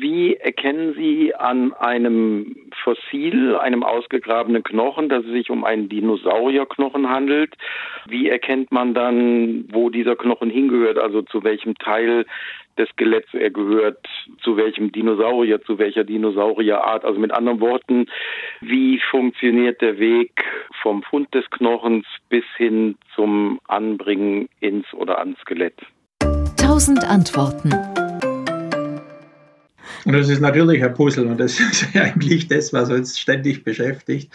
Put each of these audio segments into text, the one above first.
Wie erkennen Sie an einem Fossil, einem ausgegrabenen Knochen, dass es sich um einen Dinosaurierknochen handelt? Wie erkennt man dann, wo dieser Knochen hingehört, also zu welchem Teil des Skeletts er gehört, zu welchem Dinosaurier, zu welcher Dinosaurierart? Also mit anderen Worten, wie funktioniert der Weg vom Fund des Knochens bis hin zum Anbringen ins oder ans Skelett? Tausend Antworten. Und das ist natürlich ein Puzzle und das ist eigentlich das, was uns ständig beschäftigt.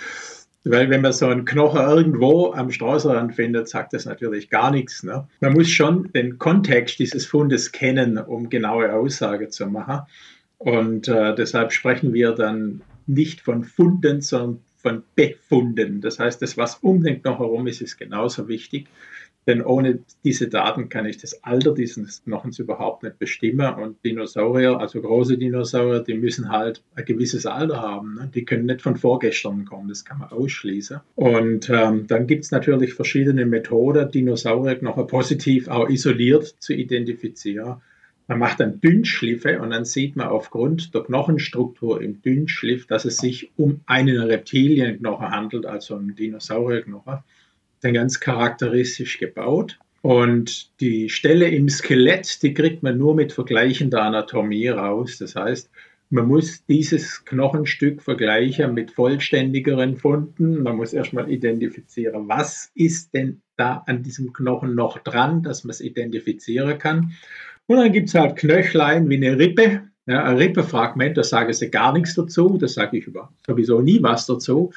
Weil wenn man so einen Knochen irgendwo am Straßenrand findet, sagt das natürlich gar nichts. Ne? Man muss schon den Kontext dieses Fundes kennen, um genaue Aussage zu machen. Und äh, deshalb sprechen wir dann nicht von Funden, sondern von Befunden. Das heißt, das, was um den Knochen herum ist, ist genauso wichtig. Denn ohne diese Daten kann ich das Alter dieses Knochens überhaupt nicht bestimmen. Und Dinosaurier, also große Dinosaurier, die müssen halt ein gewisses Alter haben. Ne? Die können nicht von vorgestern kommen, das kann man ausschließen. Und ähm, dann gibt es natürlich verschiedene Methoden, Dinosaurierknochen positiv auch isoliert zu identifizieren. Man macht dann Dünnschliffe und dann sieht man aufgrund der Knochenstruktur im Dünnschliff, dass es sich um einen Reptilienknochen handelt, also einen Dinosaurierknochen dann ganz charakteristisch gebaut. Und die Stelle im Skelett, die kriegt man nur mit vergleichender Anatomie raus. Das heißt, man muss dieses Knochenstück vergleichen mit vollständigeren Funden. Man muss erstmal identifizieren, was ist denn da an diesem Knochen noch dran, dass man es identifizieren kann. Und dann gibt es halt Knöchlein wie eine Rippe. Ja, ein Rippefragment, da sage ich gar nichts dazu, da sage ich sowieso nie was dazu.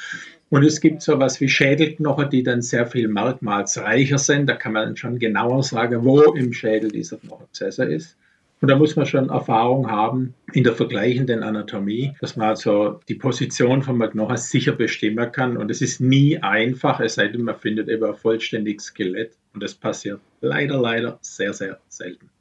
Und es gibt so etwas wie Schädelknochen, die dann sehr viel merkmalsreicher sind. Da kann man schon genauer sagen, wo im Schädel dieser Knochenprozessor ist. Und da muss man schon Erfahrung haben in der vergleichenden Anatomie, dass man also die Position von Knochen sicher bestimmen kann. Und es ist nie einfach, es sei denn, man findet eben ein vollständiges Skelett. Und das passiert leider, leider sehr, sehr selten.